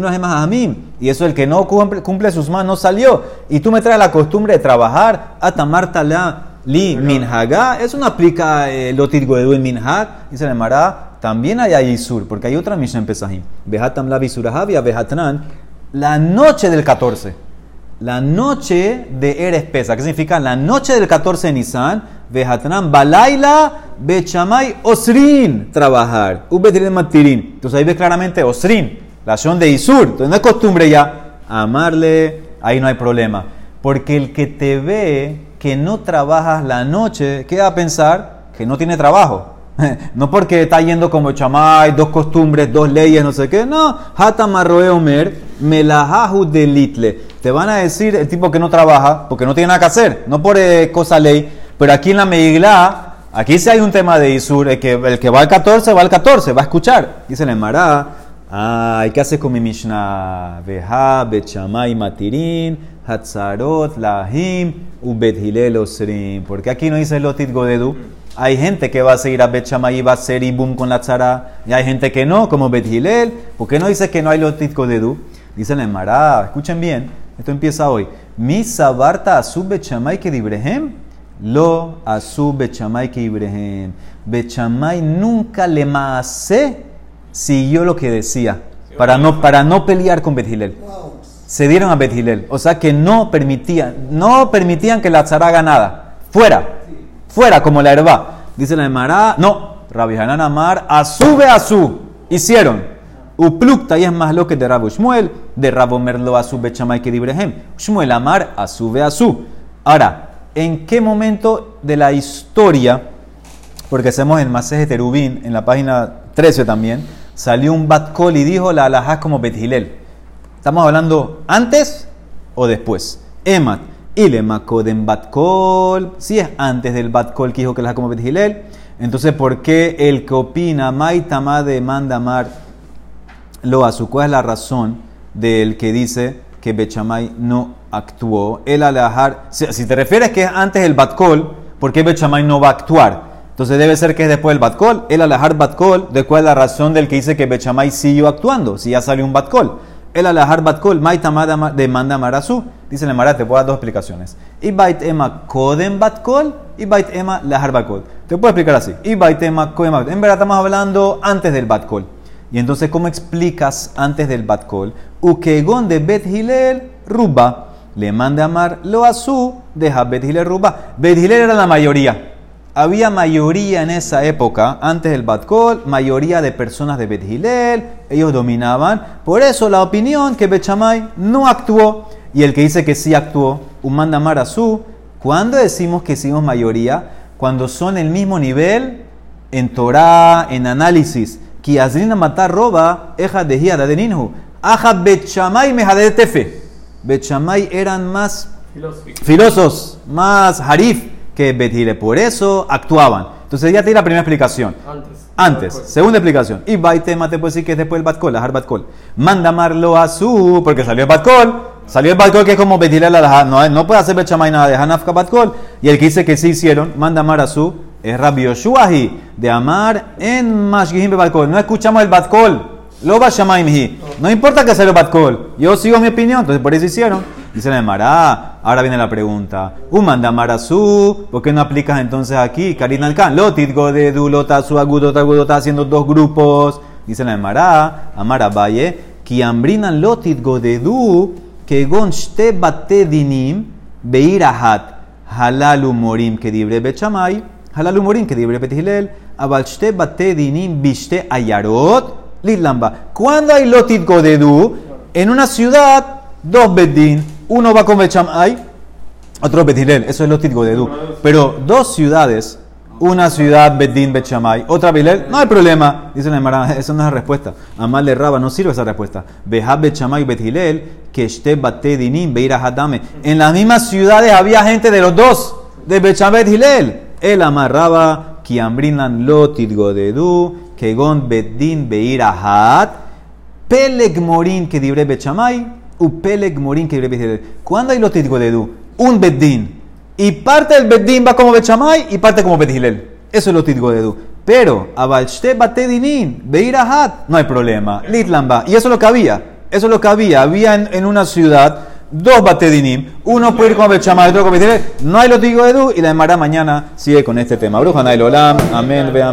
[SPEAKER 1] Y eso el que no cumple, cumple sus manos no salió. Y tú me traes la costumbre de trabajar. Atamartala li minhaga. Eso no aplica el lotit goedu en minhag. Dice el Mará. También hay Isur, porque hay otra misión en Pesajim. Behatam la behatran. La noche del 14. La noche de Eres Pesa. ¿Qué significa? La noche del 14 de Nisan. Behatran balaila bechamay osrin. Trabajar. Ubetirin matirin. Entonces ahí ves claramente osrin. La acción de Isur. Entonces no es costumbre ya amarle. Ahí no hay problema. Porque el que te ve que no trabajas la noche, ¿qué va a pensar? Que no tiene trabajo. No porque está yendo como chamay, dos costumbres, dos leyes, no sé qué. No, hata marroe omer, melahahu delitle. Te van a decir el tipo que no trabaja porque no tiene nada que hacer, no por eh, cosa ley. Pero aquí en la Meigla, aquí sí hay un tema de Isur, el que, va al 14 va al 14, va a escuchar. Dice el Mará, ay, ¿qué hace con mi Mishnah? Beha, bechamay matirin, hatzarot, lahim, ubet osrim. Porque aquí no dice lotit godedu. Hay gente que va a seguir a Bet y va a ser Ibum con la tzara. Y hay gente que no, como Bet Hilel. ¿Por qué no dice que no hay lotit de Dice la Mará, escuchen bien, esto empieza hoy. Mi sabarta asub Bet que dibrehem. Lo asub Bet que dibrehem. Bet nunca le maase siguió lo que decía. Para no, para no pelear con Bet Se dieron a Bet O sea que no permitían, no permitían que la tzara haga nada. Fuera fuera como la herba. Dice la Emara, no, Rabbi Hanan Amar, asube su hicieron. Uplukta y es más lo que de Rabu Shmuel, de Rabo Merlo su Bechamay que Dibrehem. Shmuel Amar, asube su. Ahora, ¿en qué momento de la historia, porque hacemos en Maseje Terubín, en la página 13 también, salió un Batkol y dijo la alajá como Bethilel? ¿Estamos hablando antes o después? Emat. Y le en Batkol, si es antes del Batkol que dijo que la como Gilel, entonces ¿por qué el que opina Maitama de Mandamar lo su ¿Cuál es la razón del que dice que Bechamay no actuó? El alajar, si, te refieres que es antes del Batkol, ¿por qué Bechamay no va a actuar? Entonces debe ser que es después del Batkol. El alajar Batkol, ¿de cuál es la razón del que dice que Bechamay siguió actuando? Si ya salió un Batkol el alajar batkol, maitamada de manda marasu. Dice el Marat, te puedo dar dos explicaciones. Y bait ema koden batkol y bait ema lahar batkol. Te puedo explicar así. Y bait ema koden batkol. En verdad estamos hablando antes del batkol. Y entonces, ¿cómo explicas antes del batkol? Ukegon de bet ruba. Le manda amar lo asu, deja bet ruba. Bet hilel era la mayoría. Había mayoría en esa época, antes del Batkol, mayoría de personas de Bet ellos dominaban. Por eso la opinión que Bechamay no actuó y el que dice que sí actuó, Umanda Marasu, cuando decimos que somos mayoría, cuando son el mismo nivel en Torah, en análisis, que Azrina matar roba, eja de de ninhu, aja Bechamay de tefe. Bechamay eran más filosos, más harif que Betile. Por eso actuaban. Entonces ya tiene la primera explicación.
[SPEAKER 3] Antes.
[SPEAKER 1] Antes. Segunda explicación. Y Baitema te puede decir que es después del Batkol, Lahar Batkol. Manda amarlo a su, porque salió el Batkol. Salió el Batkol que es como Betile la no, no puede hacer Bechamay nada de Hanafka Batkol. Y el que dice que sí hicieron, manda amar a su, es Rabbi de amar en Mashgihim Batkol. No escuchamos el Batkol. Lo va No importa que sea el Batkol. Yo sigo mi opinión, entonces por eso hicieron. Dice la Mará, ahora viene la pregunta. Umanda Marasu, ¿por qué no aplicas entonces aquí? Karina Alcan, Lotit Godedu, Lotasu, Agudota, Agudota, haciendo dos grupos. Dice la Mará, Amara Valle, Kiambrinan Lotit Godedu, que gonste bate dinim, Beirahat, Halalu Morim, que dibre Bechamay, Halalu Morim, que dibre Betihilel, Abalchte Bate Dinim Bishte Ayarot, Litlamba. Cuando hay Lotit Godedu, en una ciudad, dos Bedin, uno va con Bechamay, otro Betihilel, eso es Lotit Godedu. Pero dos ciudades, una ciudad, Bedín, Bechamay, otra Bilel, no hay problema. Dice la no es la respuesta. Amal de Raba, no sirve esa respuesta. Behab, Bechamay, Bethilel, que este bate dinim, beira hadame. En las mismas ciudades había gente de los dos, de Bechamay, Bethilel. El amarraba, Kiambrinan, Lotit, Godedu, Kegon, Bedín, beira had, Peleg Morin, que dibre Bechamay, u Peleg Morin, que. ¿Cuándo hay Lotit, Godedu? Un Bedín. Y parte del Bedín va como Bechamay y parte como Bethilel. Eso es lo titgo de Edu. Pero, Abalshte Batedinin, Beirahat, no hay problema. Litlamba. Y eso es lo que había. Eso es lo que había. Había en, en una ciudad dos Batedinim. Uno puede ir con Bechamay, otro con Bethilel. No hay lo titgo de Edu. Y la Emara mañana sigue con este tema. Bruja Olam. Amén. Vean.